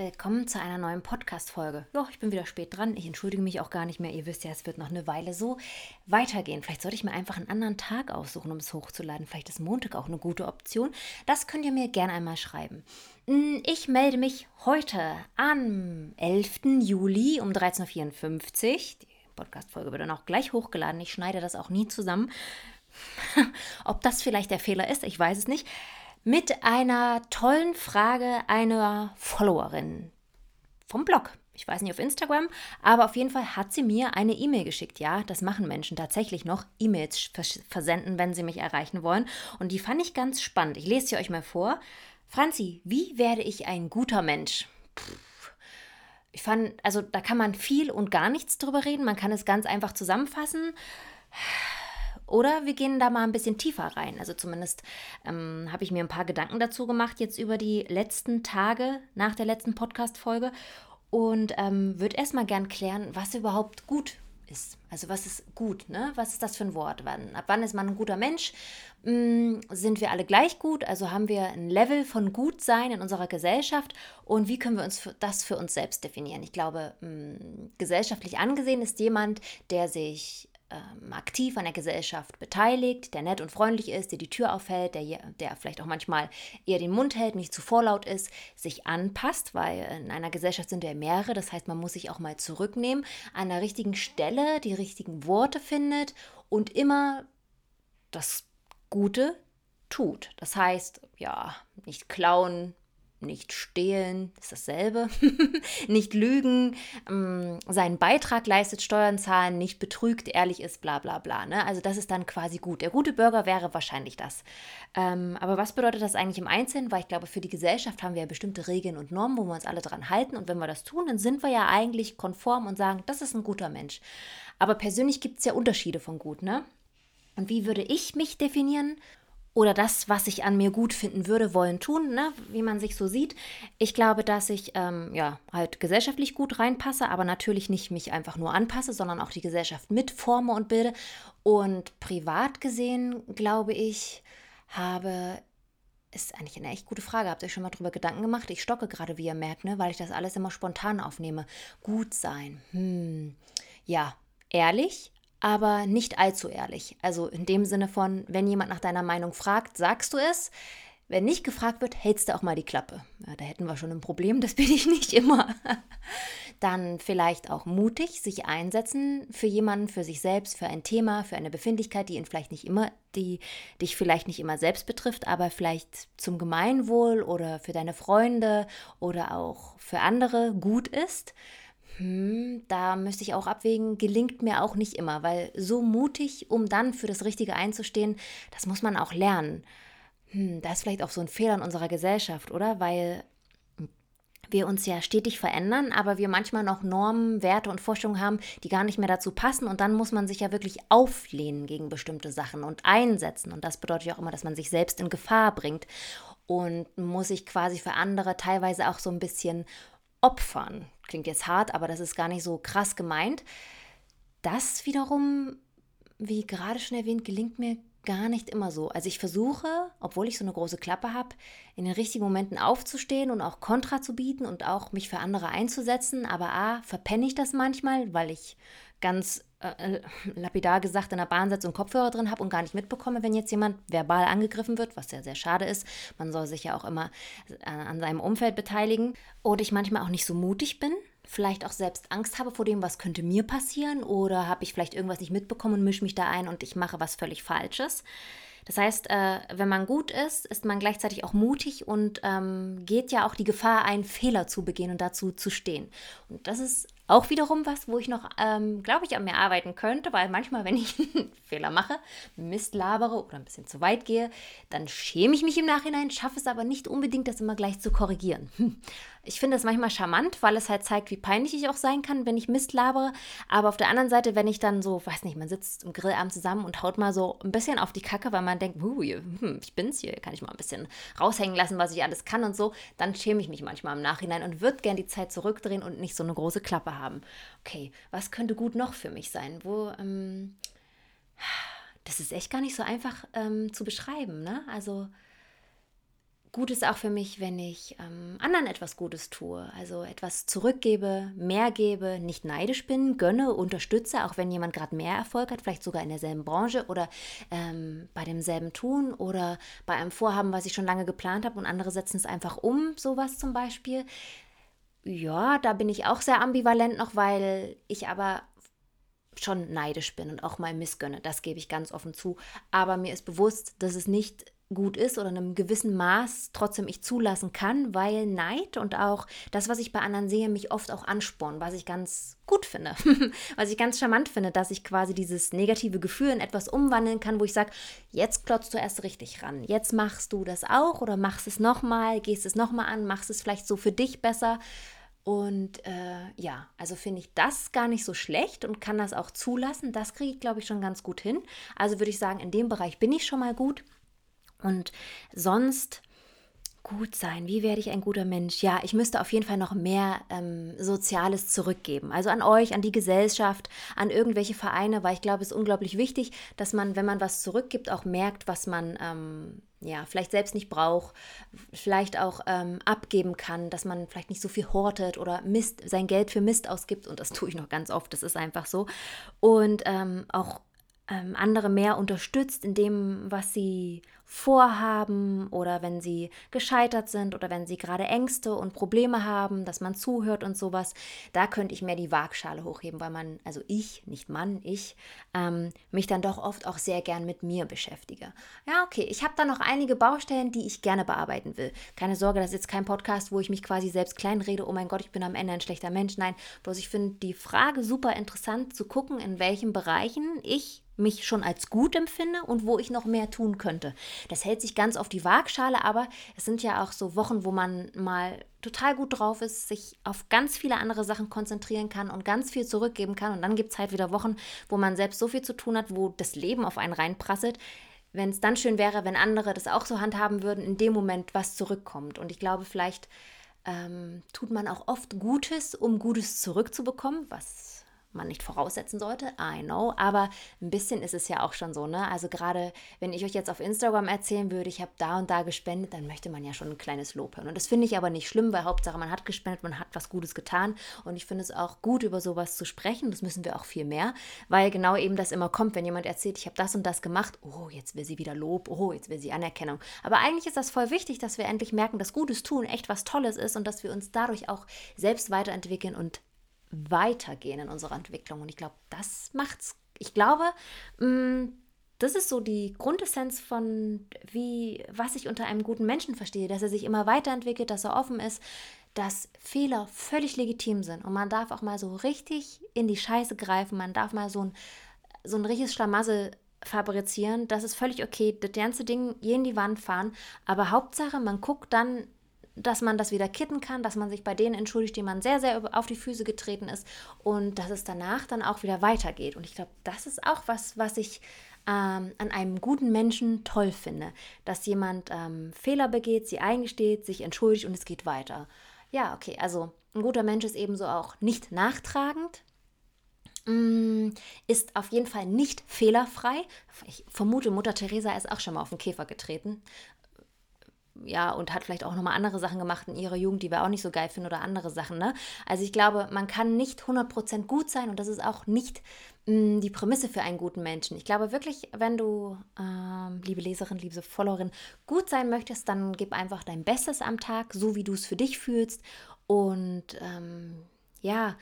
Willkommen zu einer neuen Podcast-Folge. Ja, ich bin wieder spät dran. Ich entschuldige mich auch gar nicht mehr. Ihr wisst ja, es wird noch eine Weile so weitergehen. Vielleicht sollte ich mir einfach einen anderen Tag aussuchen, um es hochzuladen. Vielleicht ist Montag auch eine gute Option. Das könnt ihr mir gerne einmal schreiben. Hm, ich melde mich heute am 11. Juli um 13.54 Uhr. Die Podcast-Folge wird dann auch gleich hochgeladen. Ich schneide das auch nie zusammen. Ob das vielleicht der Fehler ist, ich weiß es nicht mit einer tollen Frage einer Followerin vom Blog. Ich weiß nicht auf Instagram, aber auf jeden Fall hat sie mir eine E-Mail geschickt. Ja, das machen Menschen tatsächlich noch, E-Mails versenden, wenn sie mich erreichen wollen. Und die fand ich ganz spannend. Ich lese sie euch mal vor. Franzi, wie werde ich ein guter Mensch? Ich fand, also da kann man viel und gar nichts drüber reden. Man kann es ganz einfach zusammenfassen. Oder wir gehen da mal ein bisschen tiefer rein. Also zumindest ähm, habe ich mir ein paar Gedanken dazu gemacht, jetzt über die letzten Tage nach der letzten Podcast-Folge. Und ähm, würde erstmal gern klären, was überhaupt gut ist. Also was ist gut, ne? Was ist das für ein Wort? Wann, ab wann ist man ein guter Mensch? Hm, sind wir alle gleich gut? Also haben wir ein Level von Gutsein in unserer Gesellschaft? Und wie können wir uns für, das für uns selbst definieren? Ich glaube, hm, gesellschaftlich angesehen ist jemand, der sich ähm, aktiv an der Gesellschaft beteiligt, der nett und freundlich ist, der die Tür aufhält, der, der vielleicht auch manchmal eher den Mund hält, nicht zu vorlaut ist, sich anpasst, weil in einer Gesellschaft sind ja mehrere, das heißt, man muss sich auch mal zurücknehmen, an der richtigen Stelle die richtigen Worte findet und immer das Gute tut. Das heißt, ja, nicht klauen, nicht stehlen, ist dasselbe, nicht lügen, ähm, seinen Beitrag leistet, Steuern zahlen, nicht betrügt, ehrlich ist, bla bla bla. Ne? Also das ist dann quasi gut. Der gute Bürger wäre wahrscheinlich das. Ähm, aber was bedeutet das eigentlich im Einzelnen? Weil ich glaube, für die Gesellschaft haben wir ja bestimmte Regeln und Normen, wo wir uns alle dran halten. Und wenn wir das tun, dann sind wir ja eigentlich konform und sagen, das ist ein guter Mensch. Aber persönlich gibt es ja Unterschiede von gut, ne? Und wie würde ich mich definieren? Oder das, was ich an mir gut finden würde, wollen, tun, ne? wie man sich so sieht. Ich glaube, dass ich ähm, ja halt gesellschaftlich gut reinpasse, aber natürlich nicht mich einfach nur anpasse, sondern auch die Gesellschaft mitforme und bilde. Und privat gesehen, glaube ich, habe ist eigentlich eine echt gute Frage. Habt ihr euch schon mal drüber Gedanken gemacht? Ich stocke gerade, wie ihr merkt, ne? weil ich das alles immer spontan aufnehme. Gut sein. Hm. Ja, ehrlich, aber nicht allzu ehrlich. Also in dem Sinne von, wenn jemand nach deiner Meinung fragt, sagst du es. Wenn nicht gefragt wird, hältst du auch mal die Klappe. Ja, da hätten wir schon ein Problem, das bin ich nicht immer. Dann vielleicht auch mutig sich einsetzen für jemanden, für sich selbst, für ein Thema, für eine Befindlichkeit, die ihn vielleicht nicht immer, die dich vielleicht nicht immer selbst betrifft, aber vielleicht zum Gemeinwohl oder für deine Freunde oder auch für andere gut ist hm, da müsste ich auch abwägen, gelingt mir auch nicht immer, weil so mutig, um dann für das Richtige einzustehen, das muss man auch lernen. Hm, da ist vielleicht auch so ein Fehler in unserer Gesellschaft, oder? Weil wir uns ja stetig verändern, aber wir manchmal noch Normen, Werte und Vorstellungen haben, die gar nicht mehr dazu passen. Und dann muss man sich ja wirklich auflehnen gegen bestimmte Sachen und einsetzen. Und das bedeutet ja auch immer, dass man sich selbst in Gefahr bringt und muss sich quasi für andere teilweise auch so ein bisschen opfern. Klingt jetzt hart, aber das ist gar nicht so krass gemeint. Das wiederum, wie gerade schon erwähnt, gelingt mir gar nicht immer so. Also ich versuche, obwohl ich so eine große Klappe habe, in den richtigen Momenten aufzustehen und auch Kontra zu bieten und auch mich für andere einzusetzen. Aber a, verpenne ich das manchmal, weil ich ganz äh, äh, lapidar gesagt in der Bahn sitze und Kopfhörer drin habe und gar nicht mitbekomme, wenn jetzt jemand verbal angegriffen wird, was ja sehr schade ist. Man soll sich ja auch immer äh, an seinem Umfeld beteiligen. Oder ich manchmal auch nicht so mutig bin, vielleicht auch selbst Angst habe vor dem, was könnte mir passieren oder habe ich vielleicht irgendwas nicht mitbekommen und mische mich da ein und ich mache was völlig Falsches. Das heißt, äh, wenn man gut ist, ist man gleichzeitig auch mutig und ähm, geht ja auch die Gefahr ein, Fehler zu begehen und dazu zu stehen. Und das ist auch wiederum was, wo ich noch, ähm, glaube ich, an mir arbeiten könnte, weil manchmal, wenn ich einen Fehler mache, Mist labere oder ein bisschen zu weit gehe, dann schäme ich mich im Nachhinein, schaffe es aber nicht unbedingt, das immer gleich zu korrigieren. Ich finde das manchmal charmant, weil es halt zeigt, wie peinlich ich auch sein kann, wenn ich Mist labere. Aber auf der anderen Seite, wenn ich dann so, weiß nicht, man sitzt im Grillabend zusammen und haut mal so ein bisschen auf die Kacke, weil man denkt, hm, ich bin's hier, kann ich mal ein bisschen raushängen lassen, was ich alles kann und so, dann schäme ich mich manchmal im Nachhinein und würde gern die Zeit zurückdrehen und nicht so eine große Klappe haben. Okay, was könnte gut noch für mich sein? Wo, ähm, das ist echt gar nicht so einfach ähm, zu beschreiben, ne? Also gut ist auch für mich, wenn ich ähm, anderen etwas Gutes tue, also etwas zurückgebe, mehr gebe, nicht neidisch bin, gönne, unterstütze, auch wenn jemand gerade mehr Erfolg hat, vielleicht sogar in derselben Branche oder ähm, bei demselben Tun oder bei einem Vorhaben, was ich schon lange geplant habe und andere setzen es einfach um, sowas zum Beispiel. Ja, da bin ich auch sehr ambivalent noch, weil ich aber schon neidisch bin und auch mal missgönne. Das gebe ich ganz offen zu. Aber mir ist bewusst, dass es nicht gut ist oder in einem gewissen Maß trotzdem ich zulassen kann, weil Neid und auch das, was ich bei anderen sehe, mich oft auch anspornen, was ich ganz gut finde, was ich ganz charmant finde, dass ich quasi dieses negative Gefühl in etwas umwandeln kann, wo ich sage, jetzt klotzt du erst richtig ran, jetzt machst du das auch oder machst es nochmal, gehst es nochmal an, machst es vielleicht so für dich besser und äh, ja, also finde ich das gar nicht so schlecht und kann das auch zulassen. Das kriege ich, glaube ich, schon ganz gut hin. Also würde ich sagen, in dem Bereich bin ich schon mal gut. Und sonst gut sein. Wie werde ich ein guter Mensch? Ja, ich müsste auf jeden Fall noch mehr ähm, Soziales zurückgeben. Also an euch, an die Gesellschaft, an irgendwelche Vereine, weil ich glaube, es ist unglaublich wichtig, dass man, wenn man was zurückgibt, auch merkt, was man ähm, ja, vielleicht selbst nicht braucht, vielleicht auch ähm, abgeben kann, dass man vielleicht nicht so viel hortet oder Mist, sein Geld für Mist ausgibt. Und das tue ich noch ganz oft, das ist einfach so. Und ähm, auch ähm, andere mehr unterstützt in dem, was sie vorhaben oder wenn sie gescheitert sind oder wenn sie gerade Ängste und Probleme haben, dass man zuhört und sowas. Da könnte ich mehr die Waagschale hochheben, weil man, also ich, nicht Mann, ich, ähm, mich dann doch oft auch sehr gern mit mir beschäftige. Ja, okay, ich habe da noch einige Baustellen, die ich gerne bearbeiten will. Keine Sorge, das ist jetzt kein Podcast, wo ich mich quasi selbst kleinrede, oh mein Gott, ich bin am Ende ein schlechter Mensch. Nein, bloß ich finde die Frage super interessant zu gucken, in welchen Bereichen ich mich schon als gut empfinde und wo ich noch mehr tun könnte. Das hält sich ganz auf die Waagschale, aber es sind ja auch so Wochen, wo man mal total gut drauf ist, sich auf ganz viele andere Sachen konzentrieren kann und ganz viel zurückgeben kann. Und dann gibt es halt wieder Wochen, wo man selbst so viel zu tun hat, wo das Leben auf einen reinprasselt. Wenn es dann schön wäre, wenn andere das auch so handhaben würden, in dem Moment was zurückkommt. Und ich glaube, vielleicht ähm, tut man auch oft Gutes, um Gutes zurückzubekommen, was man nicht voraussetzen sollte, I know, aber ein bisschen ist es ja auch schon so, ne? Also gerade wenn ich euch jetzt auf Instagram erzählen würde, ich habe da und da gespendet, dann möchte man ja schon ein kleines Lob hören. Und das finde ich aber nicht schlimm, weil Hauptsache man hat gespendet, man hat was Gutes getan und ich finde es auch gut, über sowas zu sprechen. Das müssen wir auch viel mehr, weil genau eben das immer kommt, wenn jemand erzählt, ich habe das und das gemacht, oh, jetzt will sie wieder Lob, oh, jetzt will sie Anerkennung. Aber eigentlich ist das voll wichtig, dass wir endlich merken, dass Gutes tun echt was Tolles ist und dass wir uns dadurch auch selbst weiterentwickeln und weitergehen in unserer Entwicklung. Und ich glaube, das macht's. Ich glaube, mm, das ist so die Grundessenz von wie, was ich unter einem guten Menschen verstehe, dass er sich immer weiterentwickelt, dass er offen ist, dass Fehler völlig legitim sind und man darf auch mal so richtig in die Scheiße greifen, man darf mal so ein, so ein richtiges Schlamassel fabrizieren, das ist völlig okay, das ganze Ding je in die Wand fahren, aber Hauptsache, man guckt dann dass man das wieder kitten kann, dass man sich bei denen entschuldigt, die man sehr, sehr auf die Füße getreten ist und dass es danach dann auch wieder weitergeht. Und ich glaube, das ist auch was, was ich ähm, an einem guten Menschen toll finde, dass jemand ähm, Fehler begeht, sie eingesteht, sich entschuldigt und es geht weiter. Ja, okay, also ein guter Mensch ist ebenso auch nicht nachtragend, mm, ist auf jeden Fall nicht fehlerfrei. Ich vermute, Mutter Teresa ist auch schon mal auf den Käfer getreten ja, und hat vielleicht auch nochmal andere Sachen gemacht in ihrer Jugend, die wir auch nicht so geil finden oder andere Sachen. Ne? Also ich glaube, man kann nicht 100% gut sein und das ist auch nicht mh, mm, die Prämisse für einen guten Menschen. Ich glaube wirklich, wenn du, ähm, liebe Leserin, liebe Followerin, gut sein möchtest, dann gib einfach dein Bestes am Tag, so wie du es für dich fühlst und ähm, ja,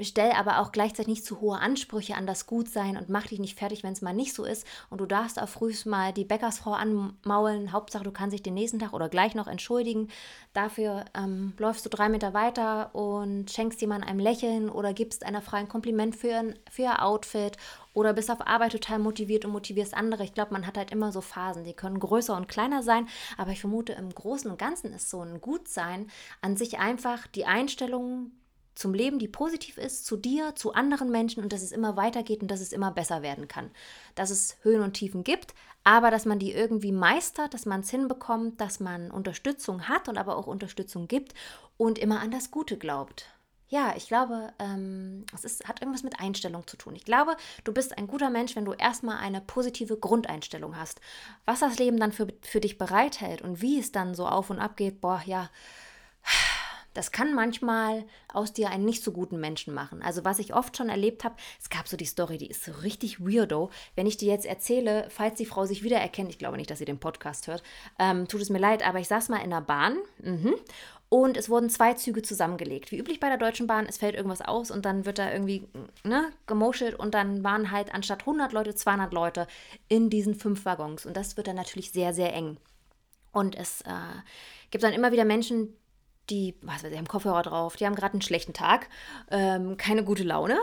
stell aber auch gleichzeitig nicht zu hohe Ansprüche an das Gutsein und mach dich nicht fertig, wenn es mal nicht so ist. Und du darfst auch frühst mal die Bäckersfrau anmaulen. Hauptsache, du kannst dich den nächsten Tag oder gleich noch entschuldigen. Dafür ähm, läufst du drei Meter weiter und schenkst jemandem ein Lächeln oder gibst einer Frau ein Kompliment für, ein, für ihr Outfit oder bist auf Arbeit total motiviert und motivierst andere. Ich glaube, man hat halt immer so Phasen, die können größer und kleiner sein, aber ich vermute, im Großen und Ganzen ist so ein Gutsein an sich einfach die Einstellung, zum Leben, die positiv ist, zu dir, zu anderen Menschen und dass es immer weitergeht und dass es immer besser werden kann. Dass es Höhen und Tiefen gibt, aber dass man die irgendwie meistert, dass man es hinbekommt, dass man Unterstützung hat und aber auch Unterstützung gibt und immer an das Gute glaubt. ja, ich glaube, ähm, es ist, hat irgendwas mit Einstellung zu tun. Ich glaube, du bist ein guter Mensch, wenn du erstmal eine positive Grundeinstellung hast. Was das Leben dann für, für dich bereithält und wie es dann so auf und ab geht, boah, ja, das kann manchmal aus dir einen nicht so guten Menschen machen. Also was ich oft schon erlebt habe, es gab so die Story, die ist so richtig weirdo. Wenn ich dir jetzt erzähle, falls die Frau sich wiedererkennt, ich glaube nicht, dass sie den Podcast hört, ähm, tut es mir leid, aber ich saß mal in der Bahn mhm, und es wurden zwei Züge zusammengelegt. Wie üblich bei der Deutschen Bahn, es fällt irgendwas aus und dann wird da irgendwie ne, gemoschelt und dann waren halt anstatt 100 Leute 200 Leute in diesen fünf Waggons und das wird dann natürlich sehr, sehr eng. Und es äh, gibt dann immer wieder Menschen, die, was weiß ich, haben Kopfhörer drauf, die haben gerade einen schlechten Tag, ähm, keine gute Laune,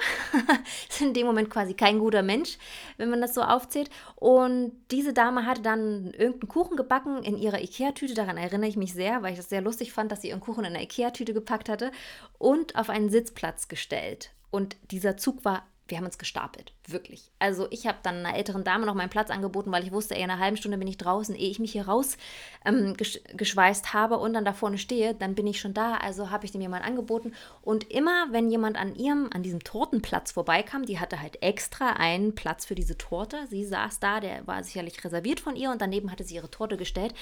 sind in dem Moment quasi kein guter Mensch, wenn man das so aufzählt. Und diese Dame hatte dann irgendeinen Kuchen gebacken in ihrer Ikea-Tüte, daran erinnere ich mich sehr, weil ich das sehr lustig fand, dass sie ihren Kuchen in einer Ikea-Tüte gepackt hatte und auf einen Sitzplatz gestellt. Und dieser Zug war wir haben uns gestapelt, wirklich. Also ich habe dann einer älteren Dame noch meinen Platz angeboten, weil ich wusste, ey, in einer halben Stunde bin ich draußen, ehe ich mich hier raus ähm, habe und dann da vorne stehe, dann bin ich schon da. Also habe ich dem jemand angeboten. Und immer, wenn jemand an ihrem, an diesem Tortenplatz vorbeikam, die hatte halt extra einen Platz für diese Torte. Sie saß da, der war sicherlich reserviert von ihr und daneben hatte sie ihre Torte gestellt.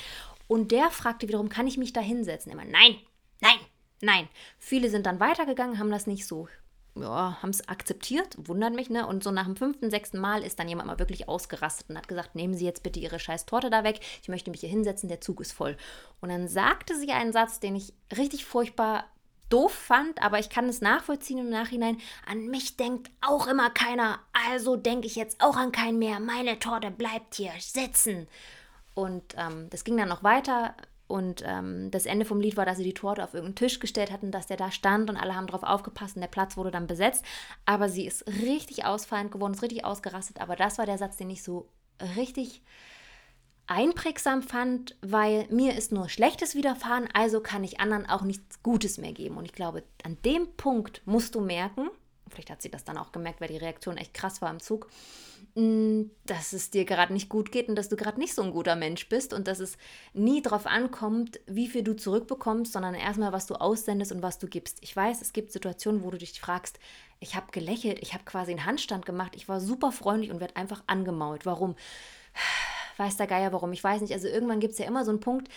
Und der fragte wiederum, kann ich mich da hinsetzen? Immer, nein, nein, nein. Viele sind dann weitergegangen, haben das nicht so ja, haben es akzeptiert, wundert mich, ne? Und so nach dem fünften, sechsten Mal ist dann jemand mal wirklich ausgerastet und hat gesagt, nehmen Sie jetzt bitte Ihre scheiß Torte da weg, ich möchte mich hier hinsetzen, der Zug ist voll. Und dann sagte sie einen Satz, den ich richtig furchtbar doof fand, aber ich kann es nachvollziehen im Nachhinein. An mich denkt auch immer keiner, also denke ich jetzt auch an keinen mehr. Meine Torte bleibt hier sitzen. Und ähm, das ging dann noch weiter und ähm, das Ende vom Lied war, dass sie die Torte auf irgendeinen Tisch gestellt hatten, dass der da stand und alle haben drauf aufgepasst und der Platz wurde dann besetzt. Aber sie ist richtig ausfallend geworden, ist richtig ausgerastet. Aber das war der Satz, den ich so richtig einprägsam fand, weil mir ist nur Schlechtes widerfahren, also kann ich anderen auch nichts Gutes mehr geben. Und ich glaube, an dem Punkt musst du merken, vielleicht hat sie das dann auch gemerkt, weil die Reaktion echt krass war im Zug, Mm, dass es dir gerade nicht gut geht und dass du gerade nicht so ein guter Mensch bist und dass es nie darauf ankommt, wie viel du zurückbekommst, sondern erstmal, was du aussendest und was du gibst. Ich weiß, es gibt Situationen, wo du dich fragst, ich habe gelächelt, ich habe quasi einen Handstand gemacht, ich war super freundlich und werde einfach angemault. Warum? Weiß der Geier warum? Ich weiß nicht. Also irgendwann gibt es ja immer so einen Punkt,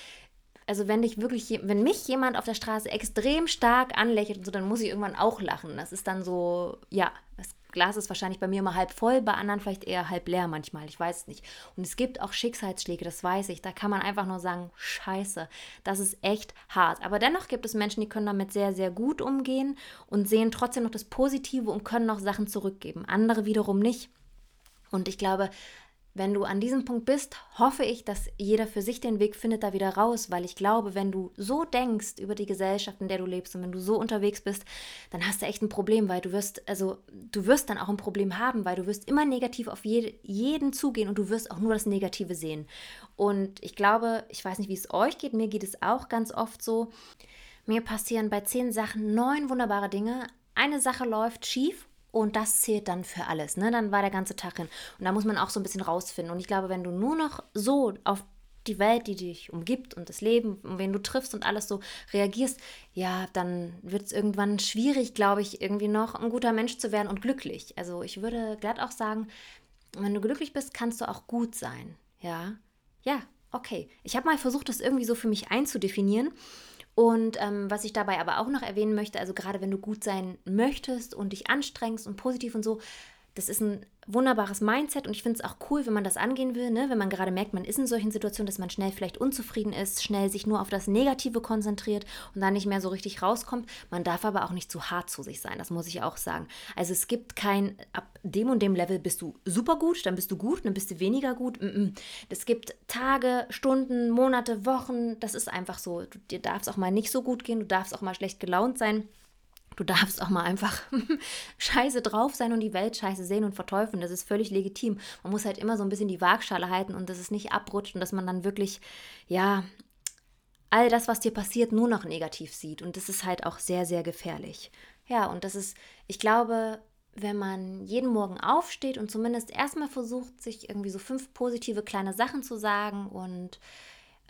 also wenn dich wirklich, wenn mich jemand auf der Straße extrem stark anlächelt und so, dann muss ich irgendwann auch lachen. Das ist dann so, ja, das Glas ist wahrscheinlich bei mir immer halb voll, bei anderen vielleicht eher halb leer manchmal. Ich weiß es nicht. Und es gibt auch Schicksalsschläge, das weiß ich. Da kann man einfach nur sagen, scheiße, das ist echt hart. Aber dennoch gibt es Menschen, die können damit sehr, sehr gut umgehen und sehen trotzdem noch das Positive und können noch Sachen zurückgeben. Andere wiederum nicht. Und ich glaube, wenn du an diesem Punkt bist, hoffe ich, dass jeder für sich den Weg findet da wieder raus, weil ich glaube, wenn du so denkst über die Gesellschaft, in der du lebst und wenn du so unterwegs bist, dann hast du echt ein Problem, weil du wirst, also du wirst dann auch ein Problem haben, weil du wirst immer negativ auf jede, jeden zugehen und du wirst auch nur das Negative sehen. Und ich glaube, ich weiß nicht, wie es euch geht, mir geht es auch ganz oft so. Mir passieren bei zehn Sachen neun wunderbare Dinge. Eine Sache läuft schief und das zählt dann für alles. Ne? Dann war der ganze Tag hin. Und da muss man auch so ein bisschen rausfinden. Und ich glaube, wenn du nur noch so auf die Welt, die dich umgibt und das Leben, wen du triffst und alles so reagierst, ja, dann wird es irgendwann schwierig, glaube ich, irgendwie noch ein guter Mensch zu werden und glücklich. Also ich würde glatt auch sagen, wenn du glücklich bist, kannst du auch gut sein. Ja, ja, okay. Ich habe mal versucht, das irgendwie so für mich einzudefinieren. Und ähm, was ich dabei aber auch noch erwähnen möchte, also gerade wenn du gut sein möchtest und dich anstrengst und positiv und so, das ist ein wunderbares Mindset und ich finde es auch cool, wenn man das angehen will, ne? wenn man gerade merkt, man ist in solchen Situationen, dass man schnell vielleicht unzufrieden ist, schnell sich nur auf das Negative konzentriert und dann nicht mehr so richtig rauskommt. Man darf aber auch nicht zu hart zu sich sein, das muss ich auch sagen. Also es gibt kein, ab dem und dem Level bist du super gut, dann bist du gut, dann bist du weniger gut. Es gibt Tage, Stunden, Monate, Wochen, das ist einfach so. Dir darf es auch mal nicht so gut gehen, du darfst auch mal schlecht gelaunt sein. Du darfst auch mal einfach scheiße drauf sein und die Welt scheiße sehen und verteufeln. Das ist völlig legitim. Man muss halt immer so ein bisschen die Waagschale halten und dass es nicht abrutscht und dass man dann wirklich, ja, all das, was dir passiert, nur noch negativ sieht. Und das ist halt auch sehr, sehr gefährlich. Ja, und das ist, ich glaube, wenn man jeden Morgen aufsteht und zumindest erstmal versucht, sich irgendwie so fünf positive kleine Sachen zu sagen und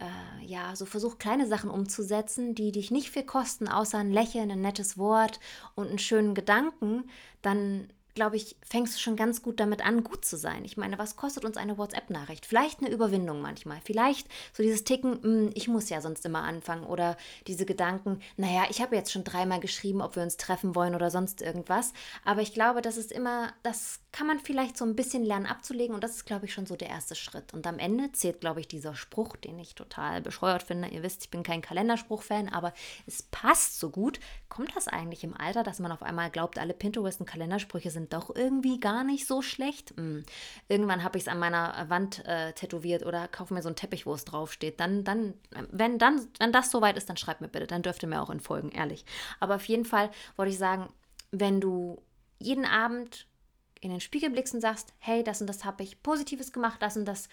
äh, ja, so versuch kleine Sachen umzusetzen, die dich nicht viel kosten, außer ein Lächeln, ein nettes Wort und einen schönen Gedanken, dann glaube ich, fängst du schon ganz gut damit an, gut zu sein. Ich meine, was kostet uns eine WhatsApp-Nachricht? Vielleicht eine Überwindung manchmal. Vielleicht so dieses Ticken, hm, ich muss ja sonst immer anfangen. Oder diese Gedanken, naja, ich habe jetzt schon dreimal geschrieben, ob wir uns treffen wollen oder sonst irgendwas. Aber ich glaube, das ist immer, das kann man vielleicht so ein bisschen lernen abzulegen. Und das ist, glaube ich, schon so der erste Schritt. Und am Ende zählt, glaube ich, dieser Spruch, den ich total bescheuert finde. Ihr wisst, ich bin kein Kalenderspruch-Fan, aber es passt so gut. Kommt das eigentlich im Alter, dass man auf einmal glaubt, alle Pinterest- und Kalendersprüche sind sind doch irgendwie gar nicht so schlecht. Hm. Irgendwann habe ich es an meiner Wand äh, tätowiert oder kaufe mir so einen Teppich, wo es draufsteht. Dann, dann, wenn, dann, wenn das soweit ist, dann schreib mir bitte. Dann dürft ihr mir auch entfolgen, ehrlich. Aber auf jeden Fall wollte ich sagen, wenn du jeden Abend in den Spiegel blickst und sagst, hey, das und das habe ich Positives gemacht, das und das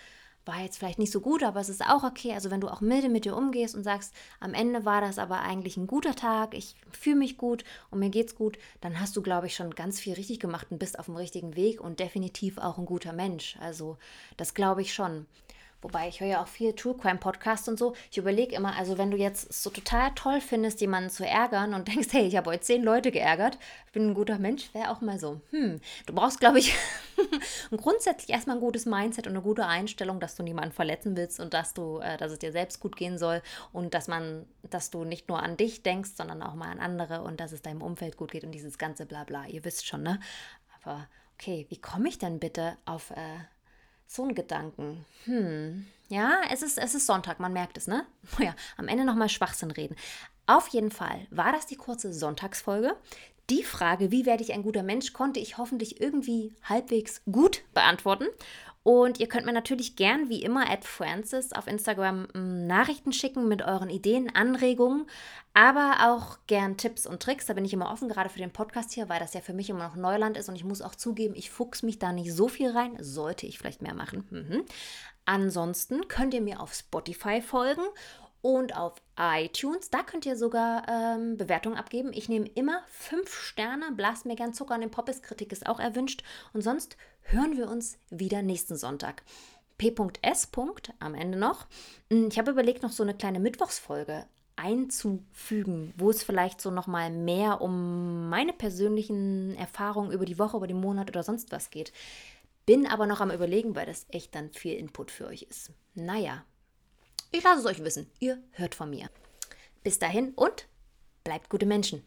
war jetzt vielleicht nicht so gut, aber es ist auch okay. Also wenn du auch milde mit dir umgehst und sagst, am Ende war das aber eigentlich ein guter Tag, ich fühle mich gut und mir geht's gut, dann hast du, glaube ich, schon ganz viel richtig gemacht und bist auf dem richtigen Weg und definitiv auch ein guter Mensch. Also das glaube ich schon. Wobei ich höre ja auch viel True Crime Podcasts und so. Ich überlege immer, also wenn du jetzt so total toll findest, jemanden zu ärgern und denkst, hey, ich habe heute zehn Leute geärgert, ich bin ein guter Mensch, wäre auch mal so. Hm, du brauchst, glaube ich, grundsätzlich erstmal ein gutes Mindset und eine gute Einstellung, dass du niemanden verletzen willst und dass du, äh, dass es dir selbst gut gehen soll und dass man, dass du nicht nur an dich denkst, sondern auch mal an andere und dass es deinem Umfeld gut geht und dieses ganze Blabla. Ihr wisst schon, ne? Aber okay, wie komme ich denn bitte auf äh, so ein Gedanken. Hm. Ja, es ist, es ist Sonntag, man merkt es, ne? Ja, am Ende nochmal Schwachsinn reden. Auf jeden Fall war das die kurze Sonntagsfolge. Die Frage, wie werde ich ein guter Mensch, konnte ich hoffentlich irgendwie halbwegs gut beantworten. Und ihr könnt mir natürlich gern, wie immer, at Francis auf Instagram mm, Nachrichten schicken mit euren Ideen, Anregungen, aber auch gern Tipps und Tricks. Da bin ich immer offen, gerade für den Podcast hier, weil das ja für mich immer noch Neuland ist. Und ich muss auch zugeben, ich fuchs mich da nicht so viel rein. Sollte ich vielleicht mehr machen. Mhm. Ansonsten könnt ihr mir auf Spotify folgen und auf iTunes. Da könnt ihr sogar ähm, Bewertungen abgeben. Ich nehme immer fünf Sterne. Blast mir gern Zucker an den Poppes. Kritik ist auch erwünscht. Und sonst hören wir uns wieder nächsten Sonntag. P.S. am Ende noch. Hm, ich habe überlegt, noch so eine kleine Mittwochsfolge einzufügen, wo es vielleicht so nochmal mehr um meine persönlichen Erfahrungen über die Woche, über den Monat oder sonst was geht. Bin aber noch am Überlegen, weil das echt dann viel Input für euch ist. Naja, ich lasse es euch wissen. Ihr hört von mir. Bis dahin und bleibt gute Menschen.